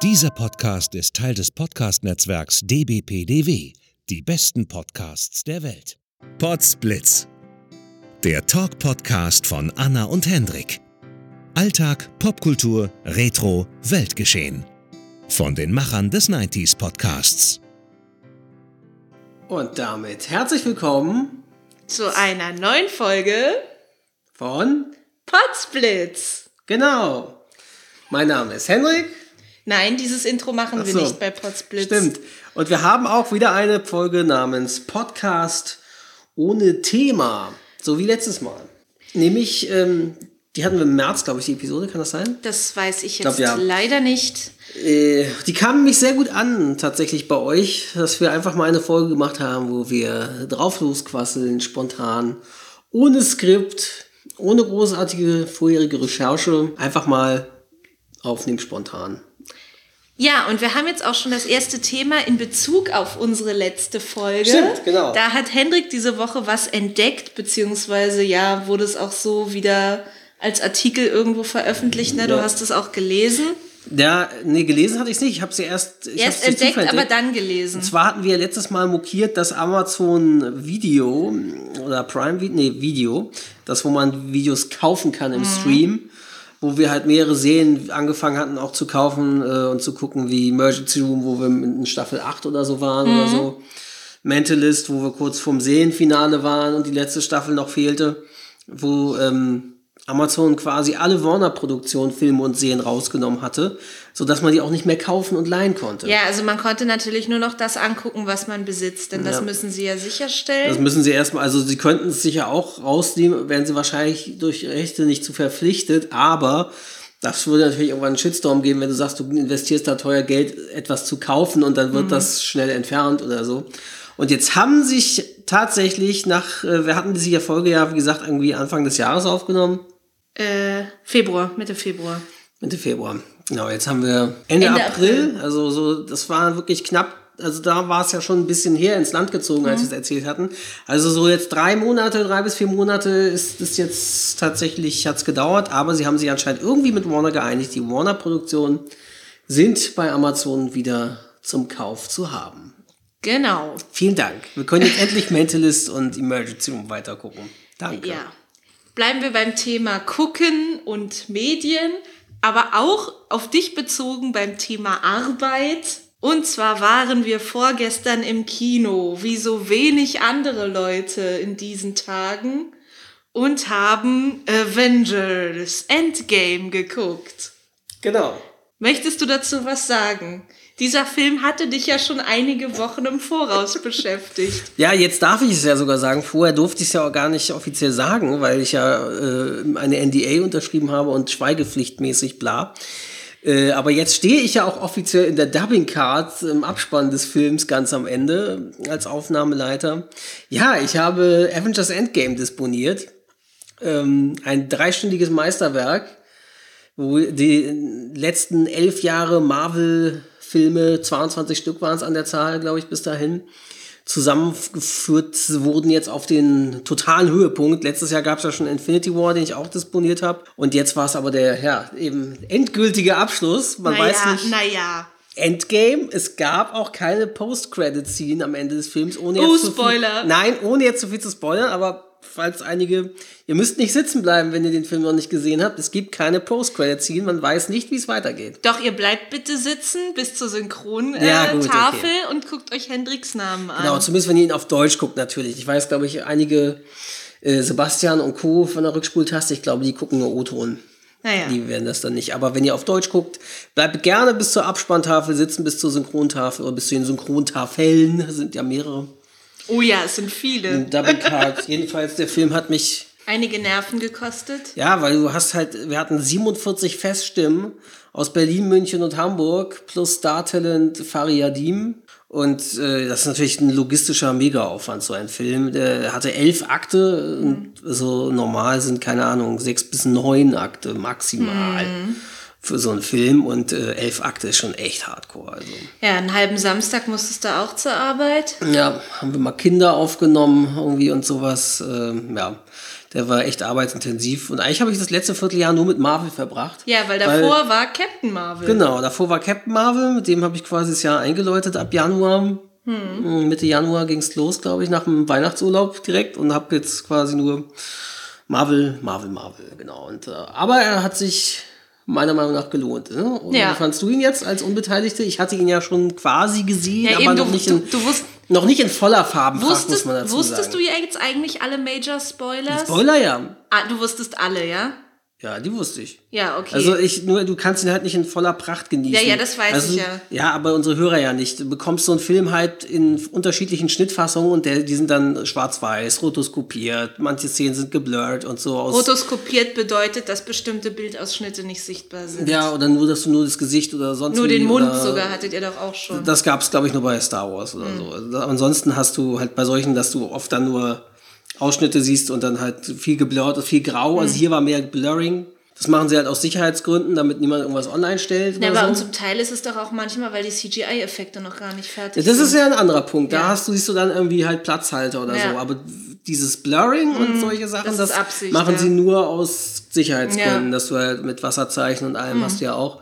Dieser Podcast ist Teil des Podcast-Netzwerks dbpdw, die besten Podcasts der Welt. Podsblitz, der Talk-Podcast von Anna und Hendrik. Alltag, Popkultur, Retro, Weltgeschehen. Von den Machern des 90s Podcasts. Und damit herzlich willkommen zu einer neuen Folge von Potsblitz. Genau. Mein Name ist Henrik. Nein, dieses Intro machen Ach wir so. nicht bei Potsblitz. Stimmt. Und wir haben auch wieder eine Folge namens Podcast ohne Thema. So wie letztes Mal. Nämlich, ähm, die hatten wir im März, glaube ich, die Episode, kann das sein? Das weiß ich glaub, jetzt ja. leider nicht. Äh, die kamen mich sehr gut an, tatsächlich bei euch, dass wir einfach mal eine Folge gemacht haben, wo wir drauf losquasseln, spontan, ohne Skript, ohne großartige vorherige Recherche, einfach mal aufnehmen spontan. Ja, und wir haben jetzt auch schon das erste Thema in Bezug auf unsere letzte Folge. Stimmt, genau. Da hat Hendrik diese Woche was entdeckt, beziehungsweise ja, wurde es auch so wieder als Artikel irgendwo veröffentlicht. Ne? Du Ja. hast es auch gelesen. Ja, nee, gelesen hatte ich es nicht. Ich habe sie erst, ich Erst entdeckt, Zufall aber entdeckt. dann gelesen. Und zwar hatten wir letztes Mal mokiert, dass Amazon Video oder Prime Video, nee, Video, das wo man Videos kaufen kann Mhm. im Stream, wo wir halt mehrere Serien angefangen hatten auch zu kaufen äh, und zu gucken, wie Emergency Room, wo wir in Staffel 8 oder so waren Mhm. oder so. Mentalist, wo wir kurz vorm Serienfinale waren und die letzte Staffel noch fehlte, wo ähm, Amazon quasi alle Warner-Produktionen, Filme und Serien rausgenommen hatte, sodass man die auch nicht mehr kaufen und leihen konnte. Ja, also man konnte natürlich nur noch das angucken, was man besitzt, denn das Ja. müssen sie ja sicherstellen. Das müssen sie erstmal, also sie könnten es sicher auch rausnehmen, wären sie wahrscheinlich durch Rechte nicht zu verpflichtet, aber das würde natürlich irgendwann einen Shitstorm geben, wenn du sagst, du investierst da teuer Geld, etwas zu kaufen und dann wird das schnell entfernt oder so. Und jetzt haben sich tatsächlich nach, äh, wir hatten diese Folge ja, wie gesagt, irgendwie Anfang des Jahres aufgenommen. Äh, Februar, Mitte Februar. Mitte Februar. Genau, jetzt haben wir Ende, Ende April. Also so, das war wirklich knapp. Also da war es ja schon ein bisschen her ins Land gezogen, als wir es erzählt hatten. Also so jetzt drei Monate, drei bis vier Monate ist es jetzt tatsächlich, hat's gedauert, aber sie haben sich anscheinend irgendwie mit Warner geeinigt. Die Warner-Produktionen sind bei Amazon wieder zum Kauf zu haben. Genau. Vielen Dank. Wir können jetzt endlich Mentalist und Emergency Room weitergucken. Danke. Ja. Bleiben wir beim Thema Gucken und Medien, aber auch auf dich bezogen beim Thema Arbeit. Und zwar waren wir vorgestern im Kino, wie so wenig andere Leute in diesen Tagen, und haben Avengers Endgame geguckt. Genau. Möchtest du dazu was sagen? Dieser Film hatte dich ja schon einige Wochen im Voraus beschäftigt. Ja, jetzt darf ich es ja sogar sagen. Vorher durfte ich es ja auch gar nicht offiziell sagen, weil ich ja äh, eine NDA unterschrieben habe und schweigepflichtmäßig bla. Äh, aber jetzt stehe ich ja auch offiziell in der Dubbing Card im Abspann des Films ganz am Ende als Aufnahmeleiter. Ja, ich habe Avengers Endgame disponiert. Ähm, ein dreistündiges Meisterwerk, wo die letzten elf Jahre Marvel-Filme, 22 Stück waren es an der Zahl, glaube ich, bis dahin, zusammengeführt wurden jetzt auf den totalen Höhepunkt. Letztes Jahr gab es ja schon Infinity War, den ich auch disponiert habe. Und jetzt war es aber der, ja, eben endgültige Abschluss. Man weiß nicht. naja. Endgame, es gab auch keine Post-Credit-Scene am Ende des Films, ohne Oh, jetzt zu Spoiler. Viel, nein, ohne jetzt zu viel zu spoilern, aber falls einige, ihr müsst nicht sitzen bleiben, wenn ihr den Film noch nicht gesehen habt. Es gibt keine Post-Credit-Scene, man weiß nicht, wie es weitergeht. Doch, ihr bleibt bitte sitzen bis zur Synchronstafel äh, Ja, gut, okay. Und guckt euch Hendriks Namen an. Genau, zumindest wenn ihr ihn auf Deutsch guckt, natürlich. Ich weiß, glaube ich, einige äh, Sebastian und Co. von der Rückspultaste, ich glaube, die gucken nur O-Ton. Naja. Die werden das dann nicht. Aber wenn ihr auf Deutsch guckt, bleibt gerne bis zur Abspanntafel sitzen, bis zur Synchrontafel oder bis zu den Synchrontafeln. Das sind ja mehrere. Oh ja, es sind viele. Double Card. Jedenfalls, der Film hat mich, Einige Nerven gekostet. ja, weil du hast halt, wir hatten 47 Feststimmen aus Berlin, München und Hamburg plus Star-Talent Fariadim. Und äh, das ist natürlich ein logistischer Mega-Aufwand, so ein Film. Der hatte elf Akte, und so normal sind, keine Ahnung, sechs bis neun Akte maximal für so einen Film. Und äh, elf Akte ist schon echt hardcore. Also. Ja, einen halben Samstag musstest du auch zur Arbeit. Ja, haben wir mal Kinder aufgenommen irgendwie und sowas. Ähm, ja, Der war echt arbeitsintensiv. Und eigentlich habe ich das letzte Vierteljahr nur mit Marvel verbracht. Ja, weil davor war Captain Marvel. Genau, davor war Captain Marvel, mit dem habe ich quasi das Jahr eingeläutet ab Januar. Hm. Mitte Januar ging es los, glaube ich, nach dem Weihnachtsurlaub direkt und habe jetzt quasi nur Marvel, Marvel, Marvel, genau. Und, äh, aber er hat sich meiner Meinung nach gelohnt. Ne? Und Ja. wie fandst du ihn jetzt als Unbeteiligte? Ich hatte ihn ja schon quasi gesehen, Ja, aber eben, noch, du- nicht in, du- du wusst- noch nicht in voller Farbenpracht, muss Wusstest, man dazu wusstest sagen. du jetzt eigentlich alle Major Spoilers? Spoiler, ja. Ah, du wusstest alle, ja? Ja, die wusste ich. Ja, okay. Also ich nur, du kannst ihn halt nicht in voller Pracht genießen. Ja, ja, das weiß also, ich ja. Ja, aber unsere Hörer ja nicht. Du bekommst so einen Film halt in unterschiedlichen Schnittfassungen und der, die sind dann schwarz-weiß, rotoskopiert, manche Szenen sind geblurrt und so aus. Rotoskopiert bedeutet, dass bestimmte Bildausschnitte nicht sichtbar sind. ja, oder nur, dass du nur das Gesicht oder sonst Nur den Mund sogar hattet ihr doch auch schon. Das gab's glaube ich, nur bei Star Wars oder so. Also, ansonsten hast du halt bei solchen, dass du oft dann nur Ausschnitte siehst und dann halt viel geblurrt, viel grau. Also hier war mehr Blurring. Das machen sie halt aus Sicherheitsgründen, damit niemand irgendwas online stellt. Ja, aber so. und zum Teil ist es doch auch manchmal, weil die CGI-Effekte noch gar nicht fertig Ja, das sind. ist ja ein anderer Punkt. Da Ja. hast du, siehst du dann irgendwie halt Platzhalter oder Ja. so. Aber dieses Blurring und solche Sachen, das das, Absicht, machen sie nur aus Sicherheitsgründen, dass du halt mit Wasserzeichen und allem hast du ja auch.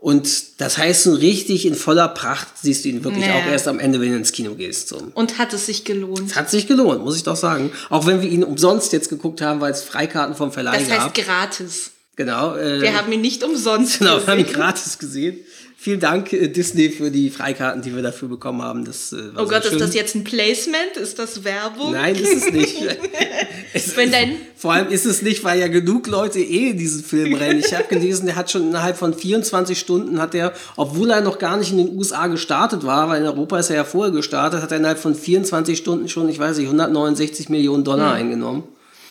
Und das heißt, so richtig in voller Pracht siehst du ihn wirklich Ja. auch erst am Ende, wenn du ins Kino gehst. So. Und hat es sich gelohnt. Hat sich gelohnt, muss ich doch sagen. Auch wenn wir ihn umsonst jetzt geguckt haben, weil es Freikarten vom Verleih Das heißt gab. gratis. Genau. Äh, Wir haben ihn nicht umsonst Genau, wir haben ihn gesehen. gratis gesehen. Vielen Dank, äh, Disney, für die Freikarten, die wir dafür bekommen haben. Das, äh, war Oh Gott, schön. ist das jetzt ein Placement? Ist das Werbung? Nein, ist es nicht. es, Wenn dein- vor allem ist es nicht, weil ja genug Leute eh in diesen Film rennen. Ich habe gelesen, der hat schon innerhalb von 24 Stunden, hat er, obwohl er noch gar nicht in den USA gestartet war, weil in Europa ist er ja vorher gestartet, hat er innerhalb von 24 Stunden schon, ich weiß nicht, 169 Millionen Dollar Hm. eingenommen.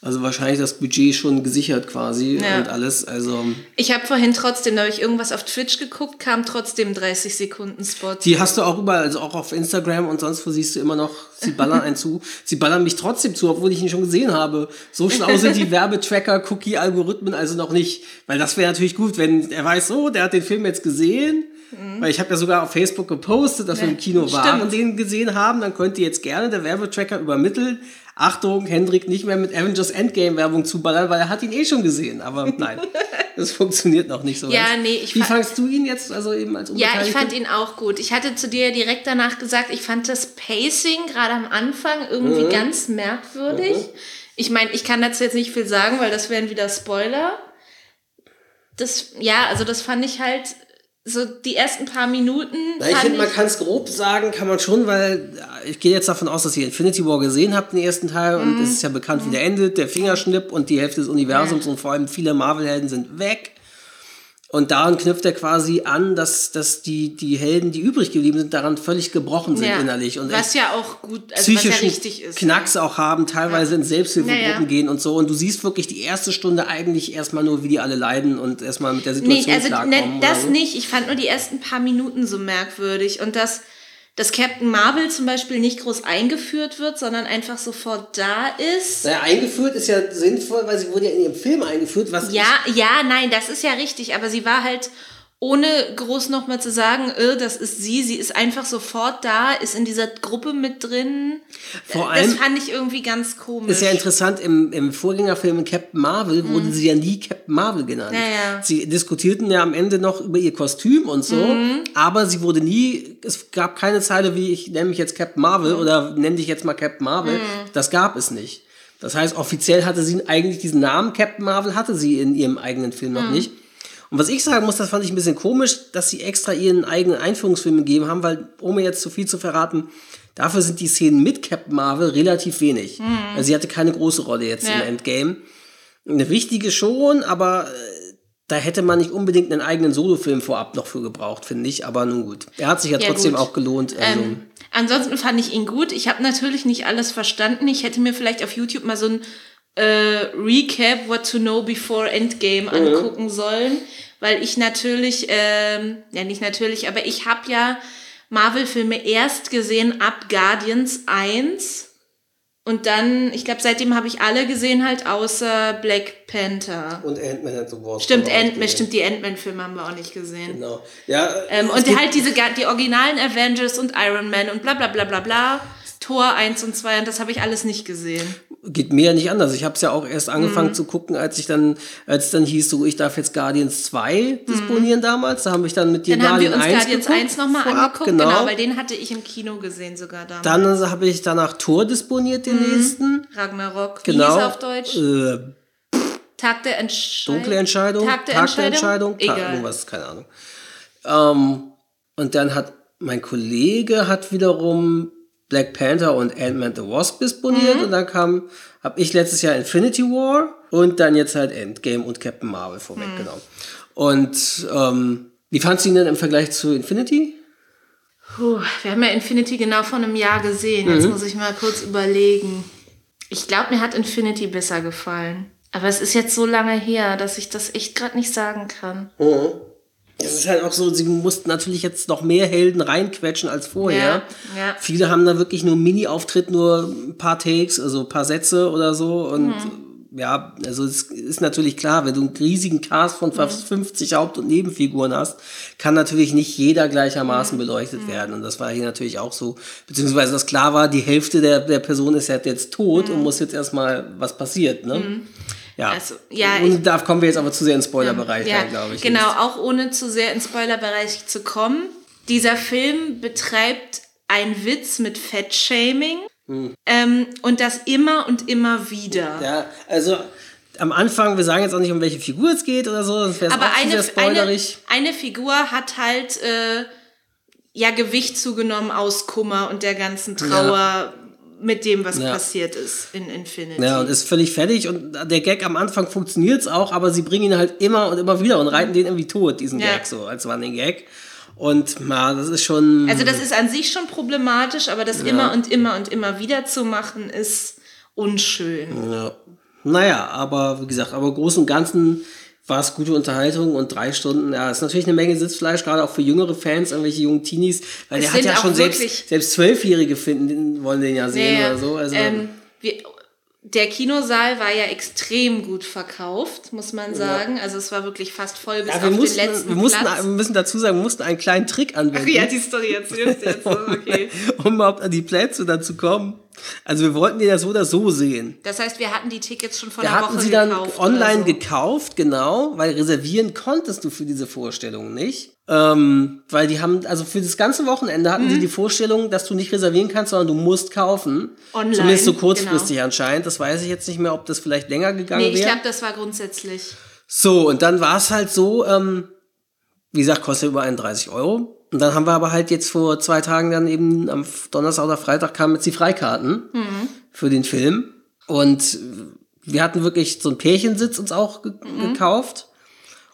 Also wahrscheinlich das Budget schon gesichert quasi Ja. und alles. Also Ich habe vorhin trotzdem, da habe ich irgendwas auf Twitch geguckt, kam trotzdem 30 Sekunden Spot. Die hast du auch überall, also auch auf Instagram und sonst wo siehst du immer noch, sie ballern einen zu. Sie ballern mich trotzdem zu, obwohl ich ihn schon gesehen habe. So schlau sind die Werbetracker, Cookie-Algorithmen also noch nicht. Weil das wäre natürlich gut, wenn er weiß, so, der hat den Film jetzt gesehen. Weil ich habe ja sogar auf Facebook gepostet, dass wir im Kino waren stimmt. und den gesehen haben. Dann könnte jetzt gerne der Werbetracker übermitteln. Achtung, Hendrik nicht mehr mit Avengers Endgame Werbung zuballern, weil er hat ihn eh schon gesehen. Aber nein, das funktioniert noch nicht so. Ja, ganz. nee, ich Wie fa- fandst du ihn jetzt, also eben als Ja, ich fand ihn auch gut. Ich hatte zu dir direkt danach gesagt, ich fand das Pacing gerade am Anfang irgendwie Mhm. ganz merkwürdig. Ich meine, ich kann dazu jetzt nicht viel sagen, weil das wären wieder Spoiler. Das, ja, also das fand ich halt so die ersten paar Minuten. Na, ich finde, man kann es grob sagen, kann man schon, weil ja, ich gehe jetzt davon aus, dass ihr Infinity War gesehen habt, den ersten Teil, Mhm. und es ist ja bekannt, wie der endet, der Fingerschnipp und die Hälfte des Universums und vor allem viele Marvel-Helden sind weg. Und daran knüpft er quasi an, dass, dass die, die Helden, die übrig geblieben sind, daran völlig gebrochen sind ja, innerlich. Und was ja auch gut, also was ja richtig ist. Knacks auch haben, teilweise in Selbsthilfegruppen Ja, ja. gehen und so. Und du siehst wirklich die erste Stunde eigentlich erstmal nur, wie die alle leiden und erstmal mit der Nee, Situation also klarkommen. ne, das so. nicht. Ich fand nur die ersten paar Minuten so merkwürdig. Und dass, dass Captain Marvel zum Beispiel nicht groß eingeführt wird, sondern einfach sofort da ist. Naja, eingeführt ist ja sinnvoll, weil sie wurde ja in ihrem Film eingeführt, was Ja, ja, nein, das ist ja richtig. Aber sie war halt, ohne groß nochmal zu sagen, äh, das ist sie, sie ist einfach sofort da, ist in dieser Gruppe mit drin. Vor das allem fand ich irgendwie ganz komisch. ist ja interessant, im, im Vorgängerfilm Captain Marvel wurde sie ja nie Captain Marvel genannt. Mhm. Ja, ja. Sie diskutierten ja am Ende noch über ihr Kostüm und so, Mhm. aber sie wurde nie, es gab keine Zeile wie ich nenne mich jetzt Captain Marvel Mhm. oder nenne dich jetzt mal Captain Marvel. Das gab es nicht. Das heißt, offiziell hatte sie eigentlich diesen Namen Captain Marvel, hatte sie in ihrem eigenen Film Mhm. noch nicht. Und was ich sagen muss, das fand ich ein bisschen komisch, dass sie extra ihren eigenen Einführungsfilm gegeben haben, weil, ohne jetzt zu viel zu verraten, dafür sind die Szenen mit Captain Marvel relativ wenig. Also sie hatte keine große Rolle jetzt Ja. im Endgame. Eine wichtige schon, aber äh, da hätte man nicht unbedingt einen eigenen Solofilm vorab noch für gebrauht, finde ich. Aber nun gut. Er hat sich ja, Ja, trotzdem gut. auch gelohnt. Also, Ähm, ansonsten fand ich ihn gut. Ich habe natürlich nicht alles verstanden. Ich hätte mir vielleicht auf YouTube mal so ein äh, Recap, What to Know Before Endgame angucken sollen, weil ich natürlich, ähm, ja nicht natürlich, aber ich habe ja Marvel-Filme erst gesehen ab Guardians 1 und dann, ich glaube, seitdem habe ich alle gesehen, halt außer Black Panther. und Ant-Man and the Wasp. Stimmt, Ant-Man, stimmt, die Ant-Man-Filme haben wir auch nicht gesehen. Genau. Ja, Ähm, und halt diese die originalen Avengers und Iron Man und bla bla bla bla bla. Tor 1 und 2 und das habe ich alles nicht gesehen. Geht mir ja nicht anders. Ich habe es ja auch erst angefangen mhm. zu gucken, als ich dann, als dann hieß, so ich darf jetzt Guardians 2 disponieren mhm. damals. Da haben wir dann mit dir dann Guardian haben wir uns 1 Guardians 1 nochmal angeguckt, genau. genau. weil den hatte ich im Kino gesehen sogar damals. Dann habe ich danach Tor disponiert, den mhm. nächsten. Ragnarok. Genau. Wie hieß auf Deutsch? Äh, Tag der Entscheidung. Dunkle Entscheidung. Tag der Tag Entscheidung. Der Entscheidung. Egal. Tag, irgendwas, keine Ahnung. Ähm, und dann hat mein Kollege hat wiederum Black Panther und Ant-Man the Wasp disponiert mhm. und dann kam, habe ich letztes Jahr Infinity War und dann jetzt halt Endgame und Captain Marvel vorweg, mhm. genau. Und ähm, wie fandst du ihn denn im Vergleich zu Infinity? Puh, wir haben ja Infinity genau vor einem Jahr gesehen. Jetzt mhm. muss ich mal kurz überlegen. Ich glaube, mir hat Infinity besser gefallen. Aber es ist jetzt so lange her, dass ich das echt gerade nicht sagen kann. Mhm. Es ist halt auch so, sie mussten natürlich jetzt noch mehr Helden reinquetschen als vorher. Ja, ja. Viele haben da wirklich nur Mini-Auftritt, nur ein paar Takes, also ein paar Sätze oder so. Und mhm. ja, also es ist natürlich klar, wenn du einen riesigen Cast von fast mhm. 50 Haupt- und Nebenfiguren hast, kann natürlich nicht jeder gleichermaßen mhm. beleuchtet mhm. werden. Und das war hier natürlich auch so. Beziehungsweise das klar war, die Hälfte der, der Person ist halt jetzt tot und mhm. muss jetzt erstmal was passiert. Ne? Mhm. Ja. Also, ja und da kommen wir jetzt aber zu sehr in den Spoilerbereich ja, glaube ich. Genau, jetzt. auch ohne zu sehr in den Spoilerbereich zu kommen. Dieser Film betreibt einen Witz mit Fettshaming hm. ähm, und das immer und immer wieder. Ja, also am Anfang, wir sagen jetzt auch nicht, um welche Figur es geht oder so, sonst wäre es auch eine, sehr Eine, eine Figur hat halt äh, ja Gewicht zugenommen aus Kummer und der ganzen Trauer. Ja mit dem, was ja. passiert ist in Infinity. Ja, und ist völlig fertig und der Gag am Anfang funktioniert es auch, aber sie bringen ihn halt immer und immer wieder und reiten den irgendwie tot, diesen ja. Gag so, als Running Gag. Und na, das ist schon. Also, das ist an sich schon problematisch, aber das ja. immer und immer und immer wieder zu machen, ist unschön. Ja. Naja, aber wie gesagt, aber Großen und Ganzen war es gute Unterhaltung und drei Stunden, ja, ist natürlich eine Menge Sitzfleisch, gerade auch für jüngere Fans, irgendwelche jungen Teenies, weil der hat ja schon selbst, selbst Zwölfjährige finden, wollen den ja sehen nee, oder so. Also, ähm, wir, der Kinosaal war ja extrem gut verkauft, muss man sagen. Ja. Also es war wirklich fast voll bis ja, auf mussten, den letzten wir mussten, Platz. Wir müssen dazu sagen, wir mussten einen kleinen Trick anwenden. Ach ja, die Story erzählst jetzt. Okay. um überhaupt an die Plätze dann zu kommen. Also wir wollten den ja so oder so sehen. Das heißt, wir hatten die Tickets schon vor wir einer Woche gekauft. Wir hatten sie dann online so. gekauft, genau, weil reservieren konntest du für diese Vorstellung nicht. Ähm, weil die haben, also für das ganze Wochenende hatten mhm. sie die Vorstellung, dass du nicht reservieren kannst, sondern du musst kaufen. Online. Zumindest so kurzfristig genau. anscheinend. Das weiß ich jetzt nicht mehr, ob das vielleicht länger gegangen wäre. Nee, ich glaube, das war grundsätzlich. So, und dann war es halt so, ähm, wie gesagt, kostet über 31 Euro. Und dann haben wir aber halt jetzt vor zwei Tagen dann eben am Donnerstag oder Freitag kamen jetzt die Freikarten mhm. für den Film. Und wir hatten wirklich so einen Pärchensitz uns auch ge mhm. gekauft.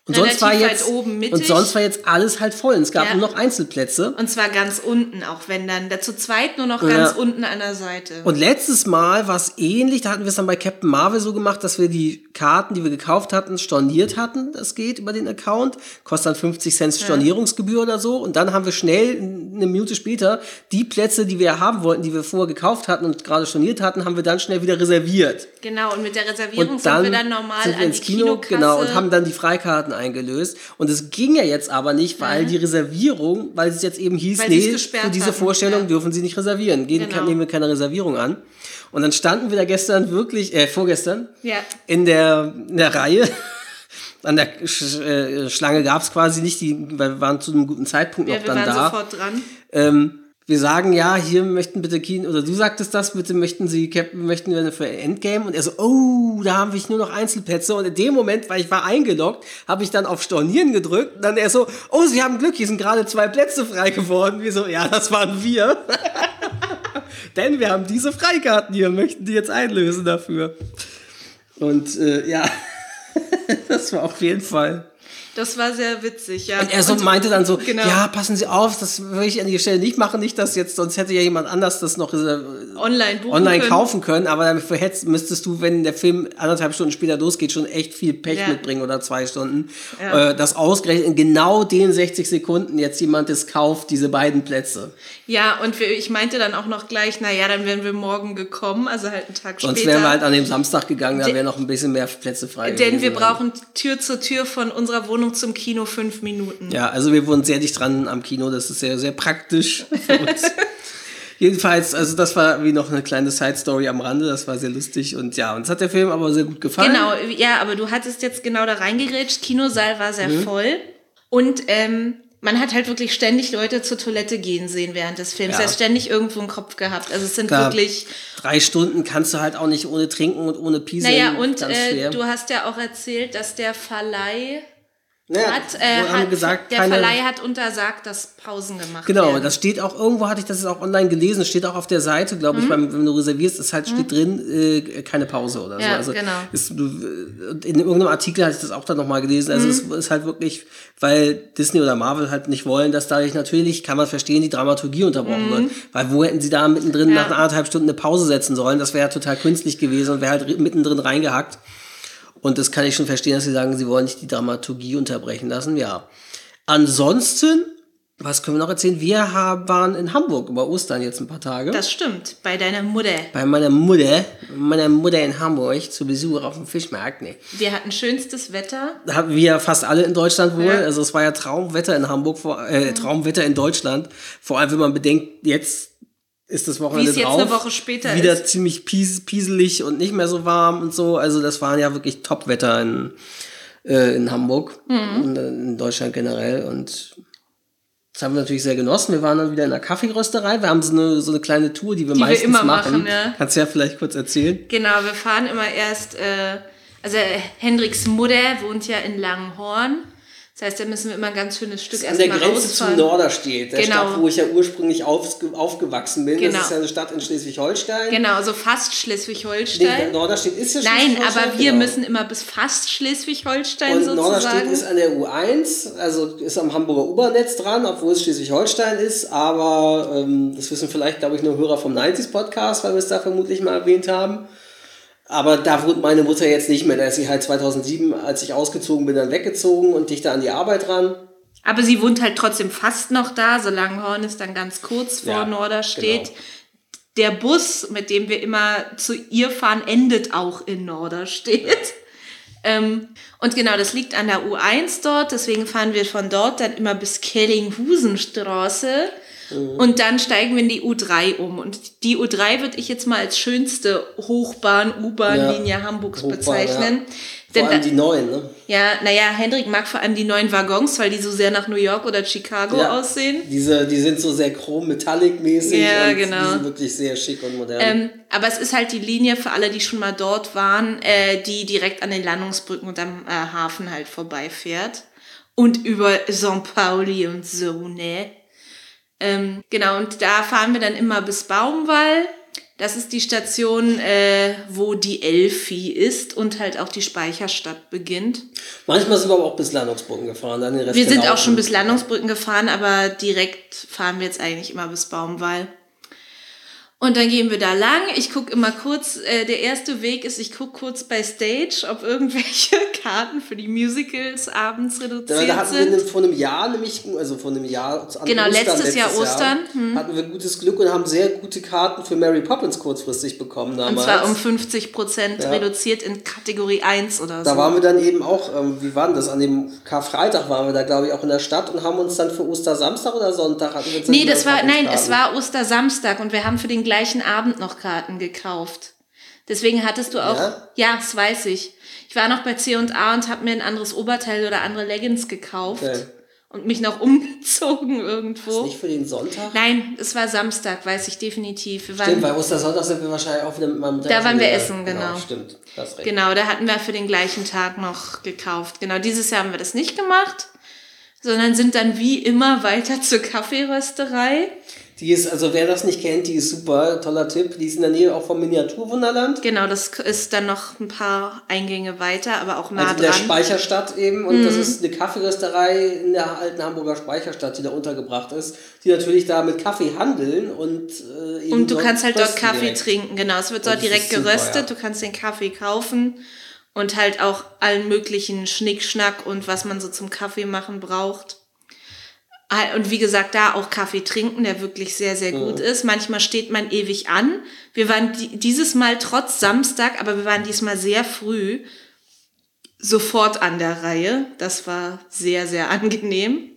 Und sonst, war jetzt, und sonst war jetzt alles halt voll. Und es gab ja. nur noch Einzelplätze. Und zwar ganz unten, auch wenn dann da zu zweit nur noch ganz ja. unten an der Seite. Und letztes Mal war es ähnlich. Da hatten wir es dann bei Captain Marvel so gemacht, dass wir die Karten, die wir gekauft hatten, storniert hatten. Das geht über den Account. Kostet dann 50 Cent Stornierungsgebühr ja. oder so. Und dann haben wir schnell, eine Minute später, die Plätze, die wir haben wollten, die wir vorher gekauft hatten und gerade storniert hatten, haben wir dann schnell wieder reserviert. Genau. Und mit der Reservierung sind wir dann normal sind wir ins Kino, Kinokasse. genau, und haben dann die Freikarten eingelöst. Und es ging ja jetzt aber nicht, weil mhm. die Reservierung, weil es jetzt eben hieß, weil nee, für diese hatten, Vorstellung ja. dürfen sie nicht reservieren. Gehen, genau. nehmen wir keine Reservierung an. Und dann standen wir da gestern wirklich, äh, vorgestern, ja. in, der, in der Reihe. An der Sch äh, Schlange gab es quasi nicht, die, weil wir waren zu einem guten Zeitpunkt ja, noch dann da. Ähm, wir sagen, ja, hier möchten bitte Kino, oder du sagtest das, bitte möchten sie, Captain, möchten wir für Endgame? Und er so, oh, da haben wir nur noch Einzelplätze. Und in dem Moment, weil ich war eingeloggt, habe ich dann auf Stornieren gedrückt. Und dann er so, oh, sie haben Glück, hier sind gerade zwei Plätze frei geworden. Wir so, ja, das waren wir. Denn wir haben diese Freikarten hier, möchten die jetzt einlösen dafür. Und äh, ja, das war auf jeden Fall das war sehr witzig, ja. Und er so und, meinte dann so, genau. ja, passen Sie auf, das will ich an die Stelle nicht machen, nicht, dass jetzt, sonst hätte ja jemand anders das noch online, online können. kaufen können, aber dafür hättest, müsstest du, wenn der Film anderthalb Stunden später losgeht, schon echt viel Pech ja. mitbringen oder zwei Stunden. Ja. Äh, das ausgerechnet in genau den 60 Sekunden jetzt jemand es kauft, diese beiden Plätze. Ja, und wir, ich meinte dann auch noch gleich, naja, dann wären wir morgen gekommen, also halt einen Tag sonst später. Sonst wären wir halt an dem Samstag gegangen, da wäre noch ein bisschen mehr Plätze frei. Denn wir brauchen Tür zu Tür von unserer Wohnung Wohnung zum Kino fünf Minuten. Ja, also wir wohnen sehr dicht dran am Kino, das ist sehr, sehr praktisch für uns. Jedenfalls, also das war wie noch eine kleine Side-Story am Rande, das war sehr lustig und ja, uns hat der Film aber sehr gut gefallen. Genau, ja, aber du hattest jetzt genau da reingerätscht, Kinosaal war sehr mhm. voll und ähm, man hat halt wirklich ständig Leute zur Toilette gehen sehen während des Films. Ja. Er hat ständig irgendwo einen Kopf gehabt. Also es sind Klar, wirklich. Drei Stunden kannst du halt auch nicht ohne Trinken und ohne Pieseln. Naja, und äh, du hast ja auch erzählt, dass der Verleih naja, hat, äh, hat gesagt, der keine, Verleih hat untersagt, dass Pausen gemacht genau, werden. Genau, das steht auch, irgendwo hatte ich das auch online gelesen, steht auch auf der Seite, glaube ich, mhm. beim, wenn du reservierst, ist halt, mhm. steht drin, äh, keine Pause oder ja, so. Also genau. Ist, du, in irgendeinem Artikel hatte ich das auch dann nochmal gelesen. Also mhm. es ist halt wirklich, weil Disney oder Marvel halt nicht wollen, dass dadurch natürlich, kann man verstehen, die Dramaturgie unterbrochen wird. Mhm. Weil wo hätten sie da mittendrin ja. nach anderthalb Stunden eine Pause setzen sollen? Das wäre total künstlich gewesen und wäre halt mittendrin reingehackt. Und das kann ich schon verstehen, dass sie sagen, sie wollen nicht die Dramaturgie unterbrechen lassen. Ja. Ansonsten, was können wir noch erzählen? Wir haben, waren in Hamburg über Ostern jetzt ein paar Tage. Das stimmt, bei deiner Mutter. Bei meiner Mutter, meiner Mutter in Hamburg zu Besuch auf dem Fischmarkt. Nee. Wir hatten schönstes Wetter. Haben wir fast alle in Deutschland wohl. Ja. Also es war ja Traumwetter in Hamburg, äh. Traumwetter in Deutschland. Vor allem, wenn man bedenkt, jetzt ist das Wochenende Wie es jetzt eine Woche später wieder ist. ziemlich pies, pieselig und nicht mehr so warm und so. Also das waren ja wirklich Top-Wetter in, äh, in Hamburg mhm. und in Deutschland generell und das haben wir natürlich sehr genossen. Wir waren dann wieder in der Kaffeerösterei. Wir haben so eine, so eine kleine Tour, die wir die meistens wir immer machen. machen ja. Kannst du ja vielleicht kurz erzählen? Genau, wir fahren immer erst, äh, also Hendriks Mutter wohnt ja in Langenhorn. Das heißt, da müssen wir immer ein ganz schönes Stück erstmal rausfahren. An der Grenze zum Norderstedt, der genau. Stadt, wo ich ja ursprünglich auf, aufgewachsen bin. Genau. Das ist ja eine Stadt in Schleswig-Holstein. Genau, so fast Schleswig-Holstein. Nee, Norderstedt ist ja Nein, aber wir genau. müssen immer bis fast Schleswig-Holstein sozusagen. Norderstedt ist an der U1, also ist am Hamburger U-Bahn-Netz dran, obwohl es Schleswig-Holstein ist. Aber ähm, das wissen vielleicht, glaube ich, nur Hörer vom 90s-Podcast, weil wir es da vermutlich mal erwähnt haben. Aber da wohnt meine Mutter jetzt nicht mehr. Da ist sie halt 2007, als ich ausgezogen bin, dann weggezogen und dichter an die Arbeit ran. Aber sie wohnt halt trotzdem fast noch da. So Langhorn ist dann ganz kurz vor ja, Norderstedt. Genau. Der Bus, mit dem wir immer zu ihr fahren, endet auch in Norderstedt. ähm, und genau, das liegt an der U1 dort. Deswegen fahren wir von dort dann immer bis Kellinghusenstraße. Mhm. Und dann steigen wir in die U3 um. Und die U3 würde ich jetzt mal als schönste Hochbahn, U-Bahn-Linie ja. Hamburgs Hochbahn, bezeichnen. Ja. Vor allem die neuen, ne? Ja, naja, Hendrik mag vor allem die neuen Waggons, weil die so sehr nach New York oder Chicago ja, aussehen. Diese, die sind so sehr chrom-metallic-mäßig. Ja, und genau. Die sind wirklich sehr schick und modern. Ähm, aber es ist halt die Linie für alle, die schon mal dort waren, äh, die direkt an den Landungsbrücken und am äh, Hafen halt vorbeifährt. Und über St. Pauli und so, ne? Ähm, genau, und da fahren wir dann immer bis Baumwall. Das ist die Station, äh, wo die Elfi ist und halt auch die Speicherstadt beginnt. Manchmal sind wir aber auch bis Landungsbrücken gefahren. Dann den Rest wir sind auch schon bis Landungsbrücken gefahren, aber direkt fahren wir jetzt eigentlich immer bis Baumwall. Und dann gehen wir da lang. Ich gucke immer kurz, äh, der erste Weg ist, ich gucke kurz bei Stage, ob irgendwelche Karten für die Musicals abends reduziert da, da hatten sind. Wir vor einem Jahr nämlich, also vor einem Jahr, an genau, Ostern, letztes, letztes Jahr Ostern, Jahr, hm. hatten wir gutes Glück und haben sehr gute Karten für Mary Poppins kurzfristig bekommen damals. Und zwar um 50 Prozent ja. reduziert in Kategorie 1 oder so. Da waren wir dann eben auch, ähm, wie war denn das, an dem Karfreitag waren wir da, glaube ich, auch in der Stadt und haben uns dann für Ostersamstag oder Sonntag hatten wir uns Nee, das war, nein, es war Ostersamstag und wir haben für den gleichen Abend noch Karten gekauft. Deswegen hattest du auch, ja, ja das weiß ich. Ich war noch bei C&A und habe mir ein anderes Oberteil oder andere Leggings gekauft. Okay. Und mich noch umgezogen irgendwo. Ist nicht für den Sonntag? Nein, es war Samstag, weiß ich definitiv. Wir waren, stimmt, bei Ostersonntag sind wir wahrscheinlich auch wieder mit meinem Da waren wir essen, genau. genau. Stimmt, das recht. Genau, da hatten wir für den gleichen Tag noch gekauft. Genau, dieses Jahr haben wir das nicht gemacht, sondern sind dann wie immer weiter zur Kaffeerösterei. Die ist, also wer das nicht kennt, die ist super, toller Tipp. Die ist in der Nähe auch vom Miniaturwunderland. Genau, das ist dann noch ein paar Eingänge weiter, aber auch nah also in der Speicherstadt eben. Und mhm. das ist eine Kaffeerösterei in der alten Hamburger Speicherstadt, die da untergebracht ist, die natürlich da mit Kaffee handeln und äh, eben Und du kannst halt dort Kaffee direkt. trinken, genau. Es wird dort direkt geröstet, super, ja. du kannst den Kaffee kaufen und halt auch allen möglichen Schnickschnack und was man so zum Kaffee machen braucht. Und wie gesagt, da auch Kaffee trinken, der wirklich sehr, sehr gut ja. ist. Manchmal steht man ewig an. Wir waren dieses Mal trotz Samstag, aber wir waren diesmal sehr früh sofort an der Reihe. Das war sehr, sehr angenehm.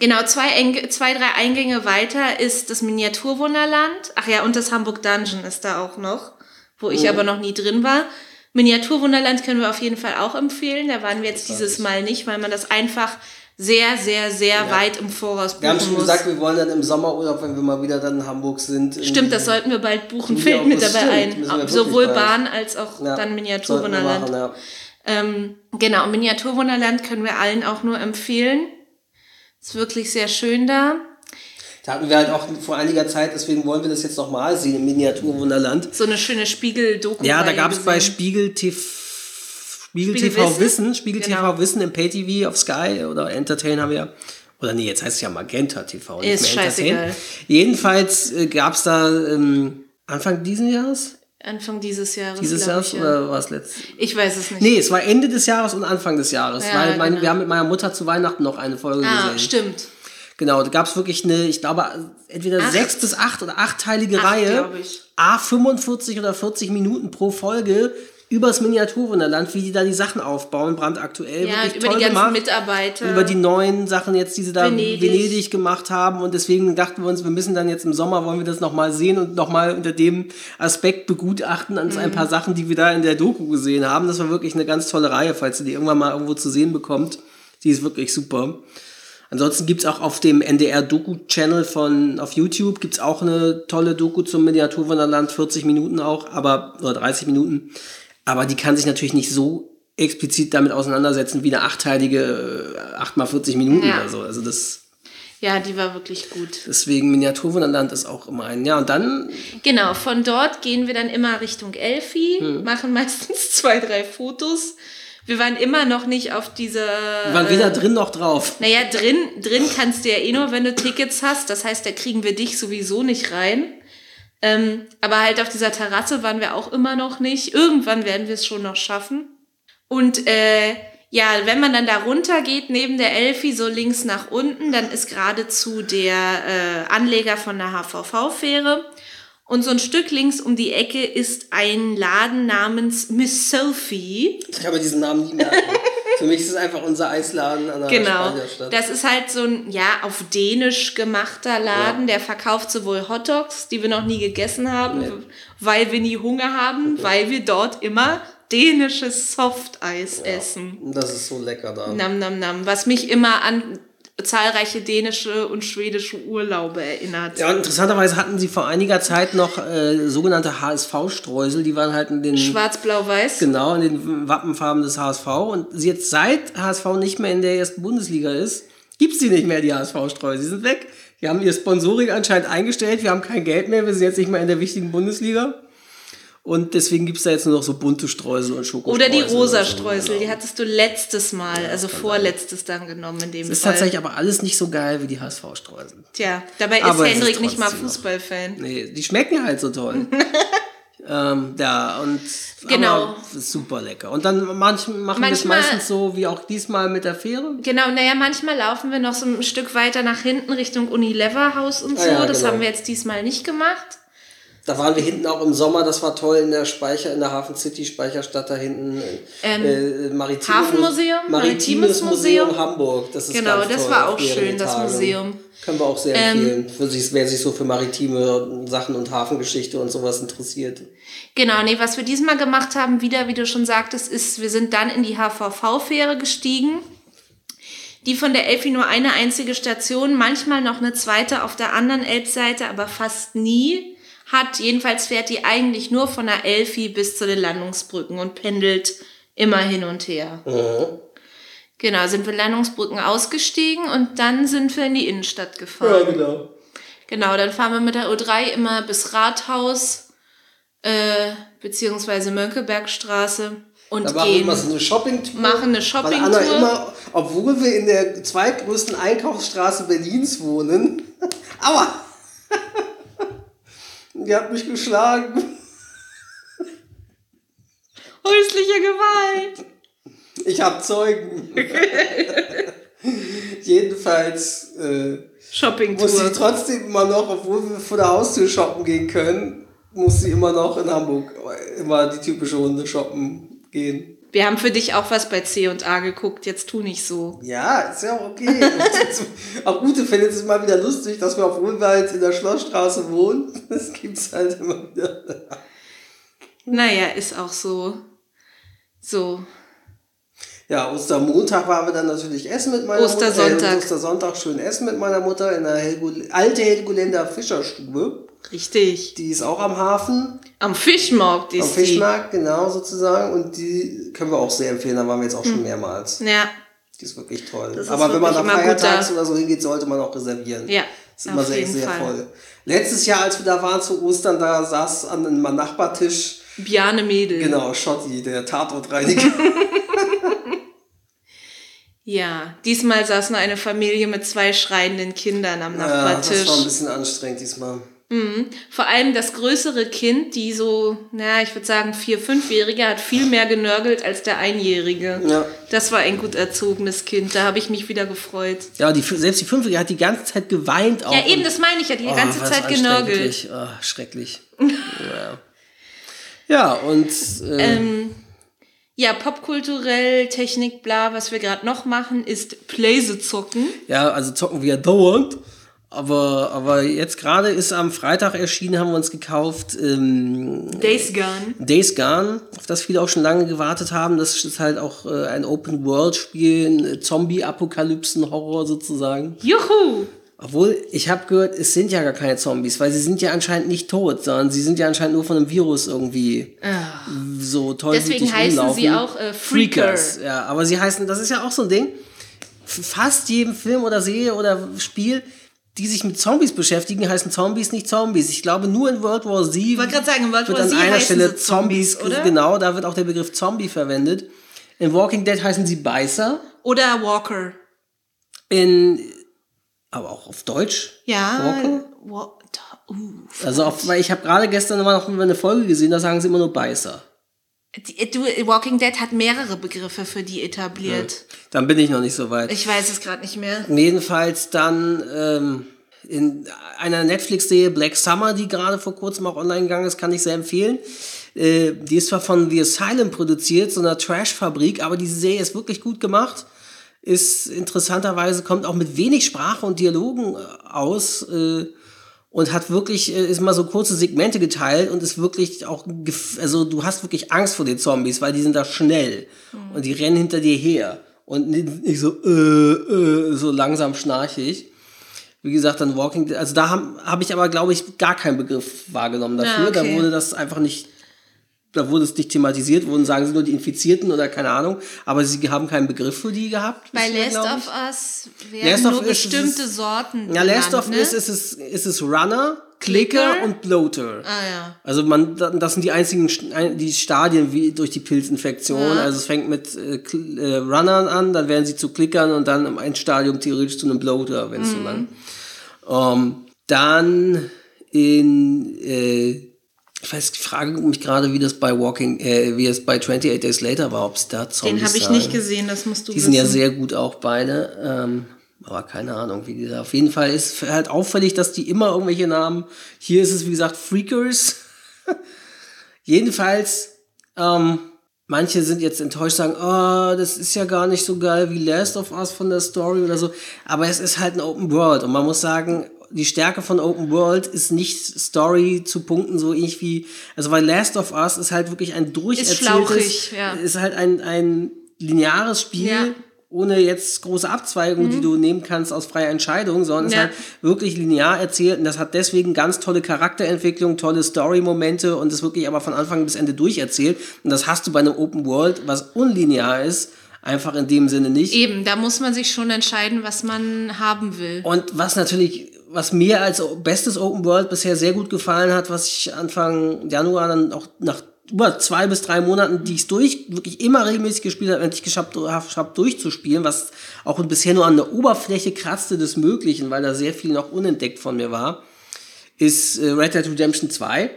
Genau, zwei, Eng zwei, drei Eingänge weiter ist das Miniaturwunderland. Ach ja, und das Hamburg Dungeon ist da auch noch, wo ich aber noch nie drin war. Miniaturwunderland können wir auf jeden Fall auch empfehlen. Da waren wir jetzt dieses Mal nicht, weil man das einfach sehr, sehr, sehr weit im Voraus buchen Wir haben schon muss. gesagt, wir wollen dann im Sommerurlaub, wenn wir mal wieder dann in Hamburg sind. in- Stimmt, das sollten wir bald buchen. Ja, Fällt mir dabei ein. Sowohl. Bahn als auch Ja, dann Miniaturwunderland. ja. Ähm, genau, Miniaturwunderland können wir allen auch nur empfehlen. Ist wirklich sehr schön da. Da hatten wir halt auch vor einiger Zeit, deswegen wollen wir das jetzt nochmal sehen im Miniaturwunderland. So eine schöne Spiegel-Doku. Ja, da gab es bei. Spiegel TV, Spiegel Spiegel TV Wissen? Wissen, Spiegel Genau. TV Wissen im Pay TV auf Sky oder Entertain haben wir. Oder nee, jetzt heißt es ja Magenta TV. nicht Ist mehr Entertain. scheißegal. Jedenfalls äh, gab es da ähm, Anfang diesen Jahres? Anfang dieses Jahres. Dieses Jahres ich, ja. oder war es letztes? Ich weiß es nicht. Nee, es war Ende des Jahres und Anfang des Jahres. Ja, weil mein, genau. wir haben mit meiner Mutter zu Weihnachten noch eine Folge ah, gesehen. stimmt. Genau, da gab es wirklich eine, ich glaube, entweder Acht. sechs bis acht oder achtteilige Acht, Reihe. glaub ich. A, 45 oder 40 Minuten pro Folge übers Miniaturwunderland, wie die da die Sachen aufbauen, brandaktuell. Ja, wirklich über toll die ganzen gemacht. Mitarbeiter. Über die neuen Sachen jetzt, die sie da Venedig. Venedig. gemacht haben. Und deswegen dachten wir uns, wir müssen dann jetzt im Sommer, wollen wir das nochmal sehen und nochmal unter dem Aspekt begutachten an ein paar Mhm. Sachen, die wir da in der Doku gesehen haben. Das war wirklich eine ganz tolle Reihe, falls ihr die irgendwann mal irgendwo zu sehen bekommt. Die ist wirklich super. Ansonsten gibt's auch auf dem NDR-Doku-Channel von auf YouTube gibt's auch eine tolle Doku zum Miniaturwunderland, 40 Minuten auch, aber oder 30 Minuten. Aber die kann sich natürlich nicht so explizit damit auseinandersetzen wie eine achteilige äh, 8 mal 40 Minuten Ja. oder so. Also das Ja, die war wirklich gut. deswegen Miniaturwunderland ist auch immer ein. Ja, und dann Genau, von dort gehen wir dann immer Richtung Elfi, Hm. machen meistens zwei, drei Fotos. Wir waren immer noch nicht auf dieser. wir waren weder drin noch drauf. Naja, drin, drin kannst du ja eh nur, wenn du Tickets hast. Das heißt, da kriegen wir dich sowieso nicht rein. Ähm, aber halt auf dieser Terrasse waren wir auch immer noch nicht. Irgendwann werden wir es schon noch schaffen. Und äh, ja, wenn man dann da runter geht, neben der Elfi, so links nach unten, dann ist geradezu der äh, Anleger von der HVV-Fähre. Und so ein Stück links um die Ecke ist ein Laden namens Miss Sophie. Ich mir diesen Namen nie merken. Für mich ist es einfach unser Eisladen an der Genau. Das ist halt so ein, ja, auf Dänisch gemachter Laden, der verkauft sowohl Hotdogs, die wir noch nie gegessen haben, Nee. weil wir nie Hunger haben, weil wir dort immer dänisches Softeis essen. Und das ist so lecker da. Nam, nam, nam. Was mich immer an zahlreiche dänische und schwedische Urlaube erinnert. Ja, interessanterweise hatten sie vor einiger Zeit noch äh, sogenannte HSV-Streusel, die waren halt in den Schwarz, blau, weiß. genau in den Wappenfarben des HSV und sie jetzt seit HSV nicht mehr in der ersten Bundesliga ist, gibt's die nicht mehr die HSV-Streusel, sie sind weg. Die haben ihr Sponsoring anscheinend eingestellt, wir haben kein Geld mehr, wir sind jetzt nicht mehr in der wichtigen Bundesliga. Und deswegen gibt's da jetzt nur noch so bunte Streusel und Schokostreusel. Oder die rosa oder so, Streusel, genau. die hattest du letztes Mal, also vorletztes dann genommen in dem Das ist Fall. tatsächlich aber alles nicht so geil wie die HSV-Streusel. Tja, dabei ist Aber es ist Hendrik nicht mal Fußballfan. Nee, die schmecken halt so toll. ähm, ja, und Genau. ist super lecker. Und dann manch, machen wir es meistens so wie auch diesmal mit der Fähre. Genau, naja, manchmal laufen wir noch so ein Stück weiter nach hinten Richtung Unilever Haus und Ah so. ja, das genau. haben wir jetzt diesmal nicht gemacht. Da waren wir hinten auch im Sommer, das war toll in der Speicher, in der Hafen City Speicherstadt da hinten. Ähm, äh, Maritimes, Hafenmuseum, Maritimes Maritimes Museum Museum. Hamburg. Das ist Genau, das toll, war auch schön, das. Museum. Können wir auch sehr Ähm, empfehlen, für sich, wer sich so für maritime Sachen und Hafengeschichte und sowas interessiert. Genau, nee, was wir diesmal gemacht haben, wieder, wie du schon sagtest, ist, wir sind dann in die HVV-Fähre gestiegen. Die von der Elfi nur eine einzige Station, manchmal noch eine zweite auf der anderen Elbseite, aber fast nie hat. Jedenfalls fährt die eigentlich nur von der Elfi bis zu den Landungsbrücken und pendelt immer hin und her. Genau, sind wir Landungsbrücken ausgestiegen und dann sind wir in die Innenstadt gefahren. genau. Genau, dann fahren wir mit der U3 immer bis Rathaus, äh, beziehungsweise Mönckebergstraße und Da machen wir gehen. immer so eine Shopping-Tour. Machen eine Weil Shoppingtour. Anna immer, obwohl wir in der zweitgrößten Einkaufsstraße Berlins wohnen, aua! Die hat mich geschlagen. Häusliche Gewalt. Ich habe Zeugen. Jedenfalls äh, muss sie trotzdem immer noch, obwohl wir vor der Haustür shoppen gehen können, muss sie immer noch in Hamburg immer die typische Runde shoppen gehen. Wir haben für dich auch was bei C und A geguckt, jetzt tu nicht so. Ja, ist ja auch okay. auch Ute findet es mal wieder lustig, dass wir auf Wohnwald in der Schlossstraße wohnen. Das gibt's halt immer wieder. Naja, ist auch so. So. Ja, Ostermontag waren wir dann natürlich essen mit meiner Ostersonntag. Mutter. Äh, Ostersonntag schön essen mit meiner Mutter in der Helgo, alte Helgoländer Fischerstube. Richtig. Die ist auch am Hafen. Am Fischmarkt ist Am Fischmarkt, genau, sozusagen. Und die können wir auch sehr empfehlen. Da waren wir jetzt auch Hm. schon mehrmals. die. Ja, Die ist wirklich toll. Das Aber wenn man immer feiertags oder so hingeht, sollte man auch reservieren. Ja, Ist immer sehr, sehr Fall. voll. Letztes Jahr, als wir da waren zu Ostern, da saß an einem Nachbartisch, Bjarne Mädel. genau, Schotti, der Tatortreiniger. Ja, diesmal saß nur eine Familie mit zwei schreienden Kindern am ja, das war ein Nachbartisch. bisschen anstrengend diesmal. Vor allem das größere Kind, die so, na, ich würde sagen vier-, fünfjährige, hat viel mehr genörgelt als der Einjährige. Ja. Das war ein gut erzogenes Kind, da habe ich mich wieder gefreut. Ja, die, selbst die Fünfjährige hat die ganze Zeit geweint auch. Ja, eben, das meine ich ja, die Oh, ganze Zeit genörgelt. Oh, schrecklich. ja. ja, und äh, Ähm, ja, popkulturell, Technik, bla, was wir gerade noch machen, ist Pläse zocken. ja, also zocken wir dauernd. Aber, aber jetzt gerade ist am Freitag erschienen, haben wir uns gekauft, ähm, Days Gone. Days Gone, auf das viele auch schon lange gewartet haben. Das ist halt auch äh, ein Open-World-Spiel, ein Zombie-Apokalypsen-Horror sozusagen. Juhu! Obwohl, ich habe gehört, es sind ja gar keine Zombies, weil sie sind ja anscheinend nicht tot, sondern sie sind ja anscheinend nur von einem Virus irgendwie so toll Deswegen heißen sie auch, äh, Freaker. Ja, aber sie heißen, das ist ja auch so ein Ding. Fast jedem Film oder Serie oder Spiel, die sich mit Zombies beschäftigen, heißen Zombies nicht Zombies. Ich glaube, nur in World War Z wollte gerade sagen, in World wird War an Z einer Stelle Zombies, Zombies, oder? genau, da wird auch der Begriff Zombie verwendet. In Walking Dead heißen sie Beißer. Oder Walker. In, aber auch auf Deutsch. Ja. Walker? Wa uh, Also auf, weil ich habe gerade gestern mal noch eine Folge gesehen, da sagen sie immer nur Beißer. Die, du, Walking Dead hat mehrere Begriffe für die etabliert. Dann bin ich noch nicht so weit. Ich weiß es gerade nicht mehr. Jedenfalls dann ähm, in einer Netflix-Serie Black Summer, die gerade vor kurzem auch online gegangen ist, kann ich sehr empfehlen. Äh, die ist zwar von The Asylum produziert, so einer Trash-Fabrik, aber diese Serie ist wirklich gut gemacht. Ist interessanterweise, kommt auch mit wenig Sprache und Dialogen äh, aus. Äh, und hat wirklich, äh, ist mal so kurze Segmente geteilt und ist wirklich auch, also du hast wirklich Angst vor den Zombies, weil die sind da schnell und die rennen hinter dir her und nicht so, äh, äh, so langsam schnarchig. Wie gesagt, dann Walking also da habe hab ich aber, glaube ich, gar keinen Begriff wahrgenommen dafür. Ja, okay. Da wurde das einfach nicht, da wurde es nicht thematisiert, wurden sagen sie nur die Infizierten oder keine Ahnung, aber sie haben keinen Begriff für die gehabt. Bei Last of. Us werden Last nur ist bestimmte es- Sorten Ja, Last of ne? Us ist es, ist es Runner, Clicker, Clicker? und Bloater. Ah ja. Also man, das sind die einzigen die Stadien wie durch die Pilzinfektion. Ja. Also es fängt mit äh, äh, Runnern an, dann werden sie zu Clickern und dann im Endstadium theoretisch zu einem Bloater, wenn es so lang. Ähm, dann in äh, ich weiß, ich frage mich gerade, wie das bei Walking, äh, wie es bei 28 Days Later war, ob es da Zombies Den habe ich sagen. nicht gesehen, das musst du Die sind ja wissen. sehr gut auch beide. Ähm, aber keine Ahnung, wie die da. Auf jeden Fall ist halt auffällig, dass die immer irgendwelche Namen. Hier ist es, wie gesagt, Freakers. Jedenfalls, ähm, manche sind jetzt enttäuscht, sagen, oh, das ist ja gar nicht so geil wie Last of Us von der Story oder so. Aber es ist halt ein Open World. Und man muss sagen, die Stärke von Open World ist nicht Story zu Punkten so ähnlich wie, also weil Last of Us ist halt wirklich ein durcherzähltes, schlauchig, ja. ist halt ein, ein lineares Spiel, Ja. ohne jetzt große Abzweigungen, die du nehmen kannst aus freier Entscheidung, sondern es Ja. ist halt wirklich linear erzählt und das hat deswegen ganz tolle Charakterentwicklung, tolle Story-Momente und ist wirklich aber von Anfang bis Ende durcherzählt. Und das hast du bei einem Open World, was unlinear ist, einfach in dem Sinne nicht. Eben, da muss man sich schon entscheiden, was man haben will. Und was natürlich, was mir als bestes Open World bisher sehr gut gefallen hat, was ich Anfang Januar dann auch nach über zwei bis drei Monaten, die ich durch, wirklich immer regelmäßig gespielt habe, endlich geschafft habe, durchzuspielen, was auch bisher nur an der Oberfläche kratzte des Möglichen, weil da sehr viel noch unentdeckt von mir war, ist äh, Red Dead Redemption 2.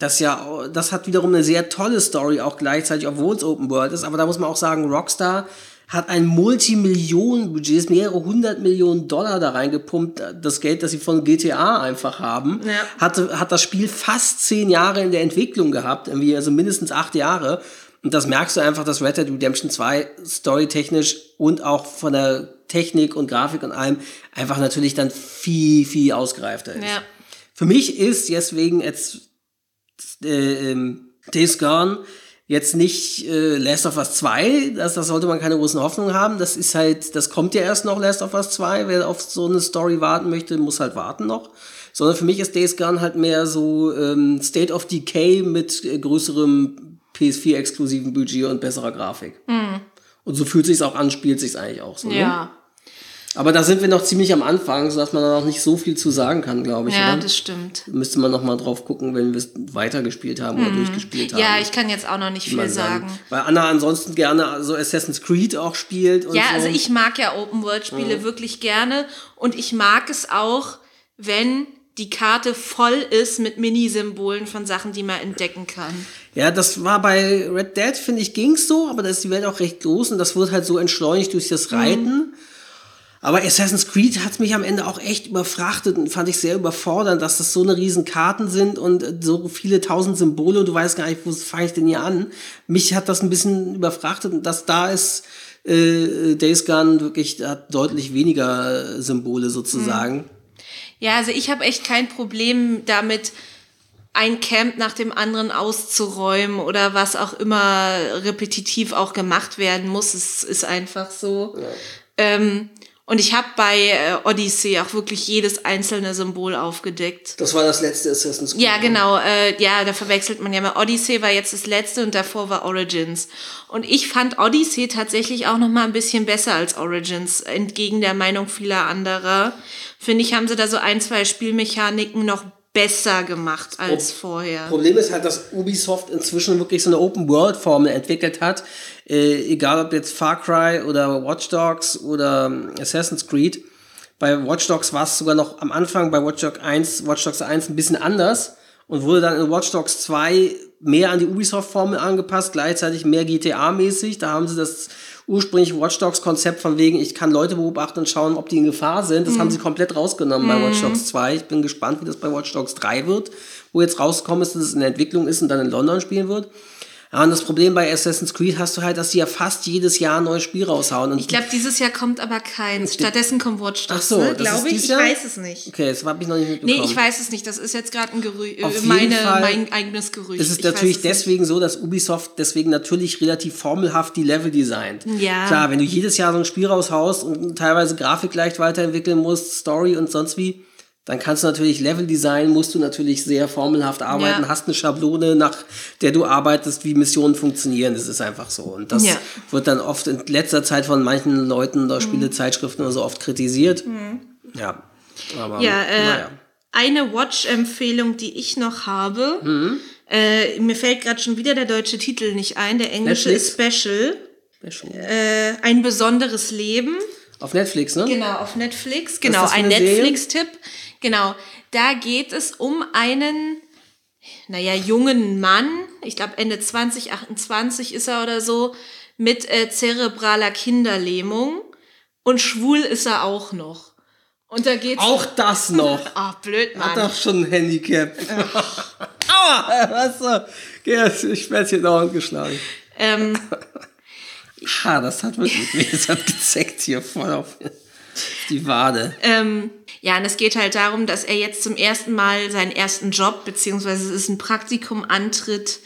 Das ja, das hat wiederum eine sehr tolle Story auch gleichzeitig, obwohl es Open World ist. Aber da muss man auch sagen, Rockstar hat ein Multimillionen-Budget, mehrere hundert Millionen Dollar da reingepumpt, das Geld, das sie von GTA einfach haben. Ja. Hatte, hat das Spiel fast zehn Jahre in der Entwicklung gehabt, irgendwie, also mindestens acht Jahre. Und das merkst du einfach, dass Red Dead Redemption 2 storytechnisch und auch von der Technik und Grafik und allem einfach natürlich dann viel, viel ausgereifter ist. Ja. Für mich ist deswegen jetzt äh, ähm, Days Gone jetzt nicht äh, Last of Us 2, das, das sollte man keine großen Hoffnungen haben. Das ist halt, das kommt ja erst noch Last of Us 2. Wer auf so eine Story warten möchte, muss halt warten noch. Sondern für mich ist Days Gone halt mehr so ähm, State of Decay mit äh, größerem PS4-exklusiven Budget und besserer Grafik. Und so fühlt sich's auch an, spielt sich's eigentlich auch so. Ne? Aber da sind wir noch ziemlich am Anfang, sodass man da noch nicht so viel zu sagen kann, glaube ich. Ja, oder? das stimmt. Müsste man noch mal drauf gucken, wenn wir es weitergespielt haben oder durchgespielt haben. Mhm. Ja, ich kann jetzt auch noch nicht viel sagen. Weil Anna ansonsten gerne so Assassin's Creed auch spielt. Und Ja, so. also ich mag ja Open-World-Spiele wirklich gerne und ich mag es auch, wenn die Karte voll ist mit Minisymbolen von Sachen, die man entdecken kann. Ja, das war bei Red Dead, finde ich, ging's so, aber da ist die Welt auch recht groß und das wird halt so entschleunigt durch das Reiten. Aber Assassin's Creed hat mich am Ende auch echt überfrachtet und fand ich sehr überfordernd, dass das so eine riesen Karten sind und äh, so viele tausend Symbole und du weißt gar nicht, wo fange ich denn hier an. Mich hat das ein bisschen überfrachtet und das da ist äh, Days Gone wirklich hat deutlich weniger äh, Symbole sozusagen. Ja, also ich habe echt kein Problem damit, ein Camp nach dem anderen auszuräumen oder was auch immer repetitiv auch gemacht werden muss. Es ist einfach so. Ähm, und ich habe bei äh, Odyssey auch wirklich jedes einzelne Symbol aufgedeckt. Das war das letzte Assassin's Creed. Ja, genau. Äh, ja, da verwechselt man ja mal. Odyssey war jetzt das letzte und davor war Origins. Und ich fand Odyssey tatsächlich auch noch mal ein bisschen besser als Origins, entgegen der Meinung vieler anderer. Finde ich, haben sie da so ein, zwei Spielmechaniken noch besser gemacht als vorher. Problem ist halt, dass Ubisoft inzwischen wirklich so eine Open-World-Formel entwickelt hat. Äh, egal ob jetzt Far Cry oder Watch Dogs oder ähm, Assassin's Creed. Bei Watch Dogs war es sogar noch am Anfang bei Watch Dogs 1, Watch Dogs 1 ein bisschen anders und wurde dann in Watch Dogs 2 mehr an die Ubisoft-Formel angepasst, gleichzeitig mehr GTA-mäßig. Da haben sie das ursprüngliche Watch Dogs-Konzept von wegen, ich kann Leute beobachten und schauen, ob die in Gefahr sind. Das haben sie komplett rausgenommen bei Watch Dogs 2. Ich bin gespannt, wie das bei Watch Dogs 3 wird, wo jetzt rausgekommen ist, dass es in der Entwicklung ist und dann in London spielen wird. Ja, und das Problem bei Assassin's Creed hast du halt, dass die ja fast jedes Jahr ein neues Spiel raushauen. Und Ich glaube, dieses Jahr kommt aber keins. Stattdessen kommt Watch Dogs, Ach so, ne? glaube ich. Ich weiß es nicht. Okay, das habe ich noch nicht mitbekommen. Nee, ich weiß es nicht. Das ist jetzt gerade ein Gerücht, Auf äh, jeden meine, Fall mein eigenes Gerücht. Es ist Ich natürlich es nicht. deswegen so, dass Ubisoft deswegen natürlich relativ formelhaft die Level designt. Ja. Klar, wenn du jedes Jahr so ein Spiel raushaust und teilweise Grafik leicht weiterentwickeln musst, Story und sonst wie, dann kannst du natürlich Level design, musst du natürlich sehr formelhaft arbeiten, Ja. hast eine Schablone, nach der du arbeitest, wie Missionen funktionieren. Das ist einfach so. Und das Ja. wird dann oft in letzter Zeit von manchen Leuten oder Spielezeitschriften oder so oft kritisiert. Ja. Aber, Ja, äh, naja. eine Watch-Empfehlung, die ich noch habe. Mhm. Äh, mir fällt gerade schon wieder der deutsche Titel nicht ein. Der englische Netflix? ist Special. Schon- Äh, ein besonderes Leben. Auf Netflix, ne? Genau, auf Netflix. Genau, ein? Netflix-Tipp. Genau. Da geht es um einen, naja, jungen Mann. Ich glaube, Ende 20, 28 ist er oder so. Mit äh, zerebraler Kinderlähmung. Und schwul ist er auch noch. Und da geht's. Auch das noch. Ah, blöd, Hat Mann. doch schon ein Handicap. Aua! Was so? Ich werde hier dauernd geschlagen. Ähm, Ha, das hat wirklich weh. Das hat gezeckt hier voll auf die Wade. Ähm, ja, und es geht halt darum, dass er jetzt zum ersten Mal seinen ersten Job, beziehungsweise es ist ein Praktikum antritt,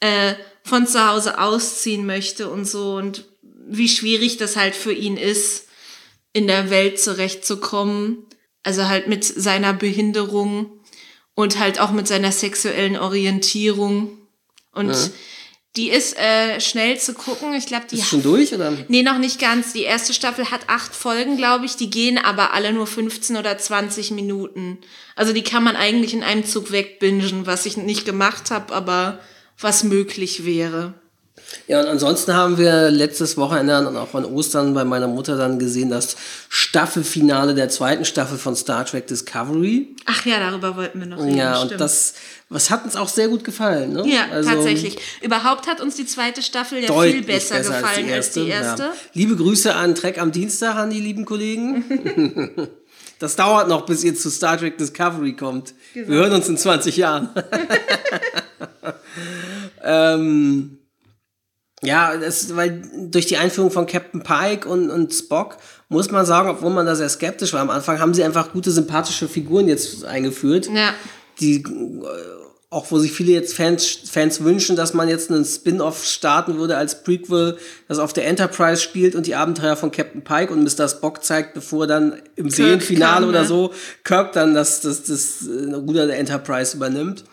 äh, von zu Hause ausziehen möchte und so und wie schwierig das halt für ihn ist, in der Welt zurechtzukommen. Also halt mit seiner Behinderung und halt auch mit seiner sexuellen Orientierung. Und die ist äh, schnell zu gucken. Ich glaube, die Ist schon durch, oder? Nee, noch nicht ganz. Die erste Staffel hat acht Folgen, glaube ich. Die gehen aber alle nur 15 oder 20 Minuten. Also die kann man eigentlich in einem Zug wegbingen, was ich nicht gemacht habe, aber was möglich wäre. Ja, und ansonsten haben wir letztes Wochenende und auch an Ostern bei meiner Mutter dann gesehen, das Staffelfinale der zweiten Staffel von Star Trek Discovery. Ach ja, darüber wollten wir noch reden. Ja, und stimmt. das, was hat uns auch sehr gut gefallen, ne? Ja, Also, tatsächlich. Überhaupt hat uns die zweite Staffel ja viel besser, gefallen als die erste. Ja. Liebe Grüße an Trek am Dienstag an die lieben Kollegen. das dauert noch, bis ihr zu Star Trek Discovery kommt. Wir hören uns in 20 Jahren. ähm, Ja, das, weil durch die Einführung von Captain Pike und, und Spock muss man sagen, obwohl man da sehr skeptisch war am Anfang, haben sie einfach gute, sympathische Figuren jetzt eingeführt. Ja. Die, äh, auch wo sich viele jetzt Fans, Fans wünschen, dass man jetzt einen Spin-off starten würde als Prequel, das auf der Enterprise spielt und die Abenteuer von Captain Pike und Mr. Spock zeigt, bevor dann im Serienfinale kam, oder so Kirk dann das, das, das äh, Ruder der Enterprise übernimmt.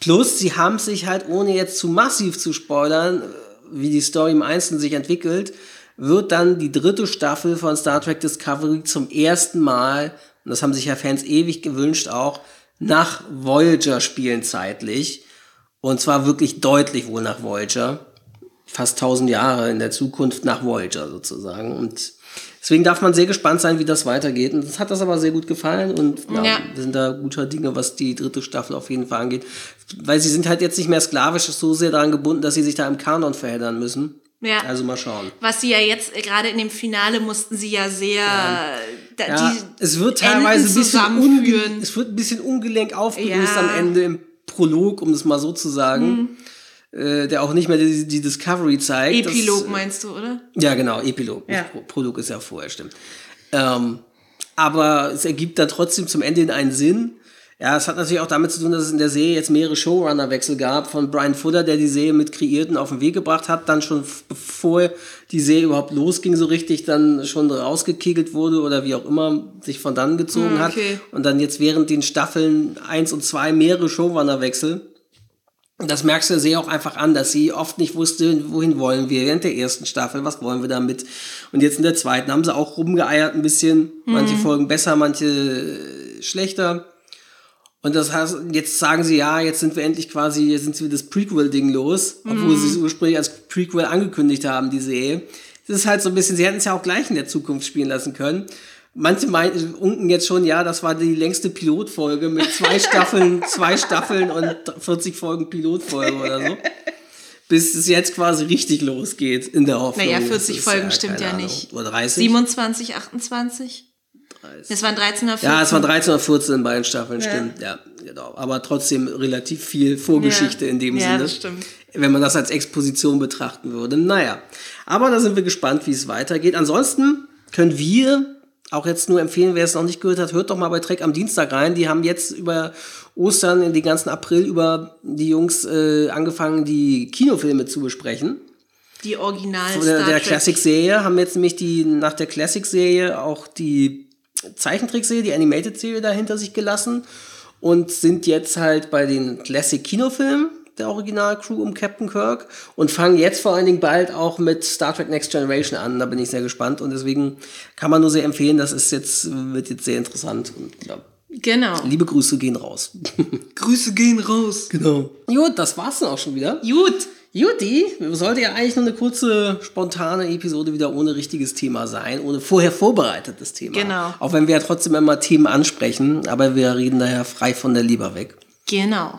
Plus, sie haben sich halt, ohne jetzt zu massiv zu spoilern, äh, wie die Story im Einzelnen sich entwickelt, wird dann die dritte Staffel von Star Trek Discovery zum ersten Mal, und das haben sich ja Fans ewig gewünscht auch, nach Voyager spielen zeitlich. Und zwar wirklich deutlich wohl nach Voyager. Fast 1000 Jahre in der Zukunft nach Voyager sozusagen. Und deswegen darf man sehr gespannt sein, wie das weitergeht. Und das hat das aber sehr gut gefallen. Und ja, Ja. wir sind da guter Dinge, was die dritte Staffel auf jeden Fall angeht. Weil sie sind halt jetzt nicht mehr sklavisch so sehr daran gebunden, dass sie sich da im Kanon verheddern müssen. Ja. Also mal schauen. Was sie ja jetzt, äh, gerade in dem Finale mussten sie ja sehr, da, Ja, es wird teilweise ein bisschen, unge es wird ein bisschen ungelenk aufgelöst Ja. Mhm. am Ende im Prolog, um das mal so zu sagen. Äh, der auch nicht mehr die, die Discovery zeigt. Epilog Das, meinst du, oder? ja, genau, Epilog. Ja. Pro- Prolog ist ja vorher, stimmt. Ähm, aber es ergibt dann trotzdem zum Ende in einen Sinn. Ja, es hat natürlich auch damit zu tun, dass es in der Serie jetzt mehrere Showrunner-Wechsel gab von Brian Fuller, der die Serie mit Kreierten auf den Weg gebracht hat, dann schon bevor die Serie überhaupt losging, so richtig dann schon rausgekegelt wurde oder wie auch immer sich von dann gezogen Hm, hat. okay. Und dann jetzt während den Staffeln eins und zwei mehrere Showrunner-Wechsel. Und das merkst du Serie auch einfach an, dass sie oft nicht wusste, wohin wollen wir während der ersten Staffel, was wollen wir damit. Und jetzt in der zweiten haben sie auch rumgeeiert ein bisschen. Manche Folgen besser, manche schlechter. Und das heißt, jetzt sagen sie, ja, jetzt sind wir endlich quasi, jetzt sind sie das Prequel-Ding los, obwohl sie es ursprünglich als Prequel angekündigt haben, die Serie. Das ist halt so ein bisschen, sie hätten es ja auch gleich in der Zukunft spielen lassen können. Manche meinten, unken jetzt schon, ja, das war die längste Pilotfolge mit zwei Staffeln, zwei Staffeln und 40 Folgen Pilotfolge oder so. Bis es jetzt quasi richtig losgeht in der Hoffnung. Naja, Das 40 ist Folgen stimmt keine ja Ahnung. nicht. Oder 30? 27, 28? Das waren 13 oder 14. Ja, es waren 13 oder 14 in beiden Staffeln, stimmt. Ja, genau. Aber trotzdem relativ viel Vorgeschichte Ja. in dem Ja, Sinne. das stimmt. Wenn man das als Exposition betrachten würde. Naja. Aber da sind wir gespannt, wie es weitergeht. Ansonsten können wir auch jetzt nur empfehlen, wer es noch nicht gehört hat, hört doch mal bei Trek am Dienstag rein. Die haben jetzt über Ostern, in den ganzen April über die Jungs äh, angefangen, die Kinofilme zu besprechen Die Original der, Star der Trek. Classic-Serie haben jetzt nämlich die, nach der Classic-Serie auch die Zeichentrickserie, die Animated-Serie da hinter sich gelassen und sind jetzt halt bei den Classic-Kinofilmen der Original-Crew um Captain Kirk und fangen jetzt vor allen Dingen bald auch mit Star Trek Next Generation an. Da bin ich sehr gespannt und deswegen kann man nur sehr empfehlen, das ist jetzt, wird jetzt sehr interessant und ja, Genau. liebe Grüße gehen raus. Grüße gehen raus. genau. Gut, das war's dann auch schon wieder. Gut. Juti, sollte ja eigentlich nur eine kurze, spontane Episode wieder ohne richtiges Thema sein, ohne vorher vorbereitetes Thema. Genau. Auch wenn wir ja trotzdem immer Themen ansprechen, aber wir reden daher frei von der Leber weg. Genau.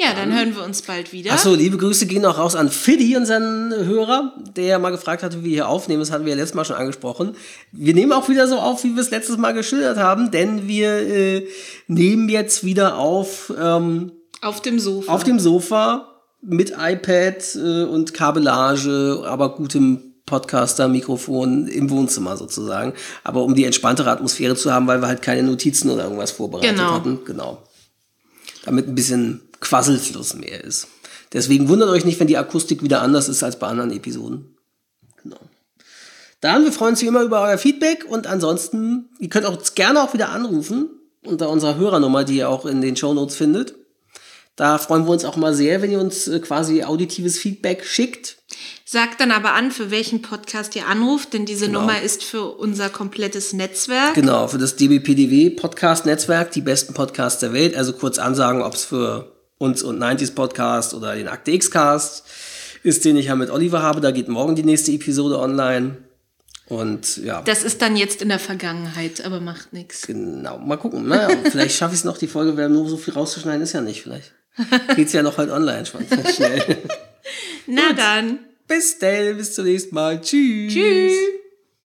Ja. Ja, dann hören wir uns bald wieder. Achso, liebe Grüße gehen auch raus an Fiddy, unseren Hörer, der mal gefragt hatte, wie wir hier aufnehmen. Das hatten wir ja letztes Mal schon angesprochen. Wir nehmen auch wieder so auf, wie wir es letztes Mal geschildert haben, denn wir äh, nehmen jetzt wieder auf ähm, Auf dem Sofa. auf dem Sofa mit iPad äh, und Kabellage, aber gutem Podcaster-Mikrofon im Wohnzimmer sozusagen. Aber um die entspanntere Atmosphäre zu haben, weil wir halt keine Notizen oder irgendwas vorbereitet Genau. hatten. Genau. Damit ein bisschen Quasselfluss mehr ist. Deswegen wundert euch nicht, wenn die Akustik wieder anders ist als bei anderen Episoden. Genau. Dann, wir freuen uns wie immer über euer Feedback und ansonsten, ihr könnt auch gerne auch wieder anrufen unter unserer Hörernummer, die ihr auch in den Shownotes findet. Da freuen wir uns auch mal sehr, wenn ihr uns äh, quasi auditives Feedback schickt. Sagt dann aber an, für welchen Podcast ihr anruft, denn diese Genau. Nummer ist für unser komplettes Netzwerk. Genau, für das DBPDW Podcast Netzwerk, die besten Podcasts der Welt. Also kurz ansagen, ob es für uns und 90s Podcast oder den Akte X Cast ist, den ich ja mit Oliver habe. Da geht morgen die nächste Episode online. Und ja, Das ist dann jetzt in der Vergangenheit, aber macht nichts. genau. Mal gucken. Naja, vielleicht schaffe ich es noch, die Folge, weil nur so viel rauszuschneiden ist ja nicht. Vielleicht geht's ja noch halt online schon schnell. Na dann. bis dann, bis zum nächsten Mal. Tschüss. Tschüss.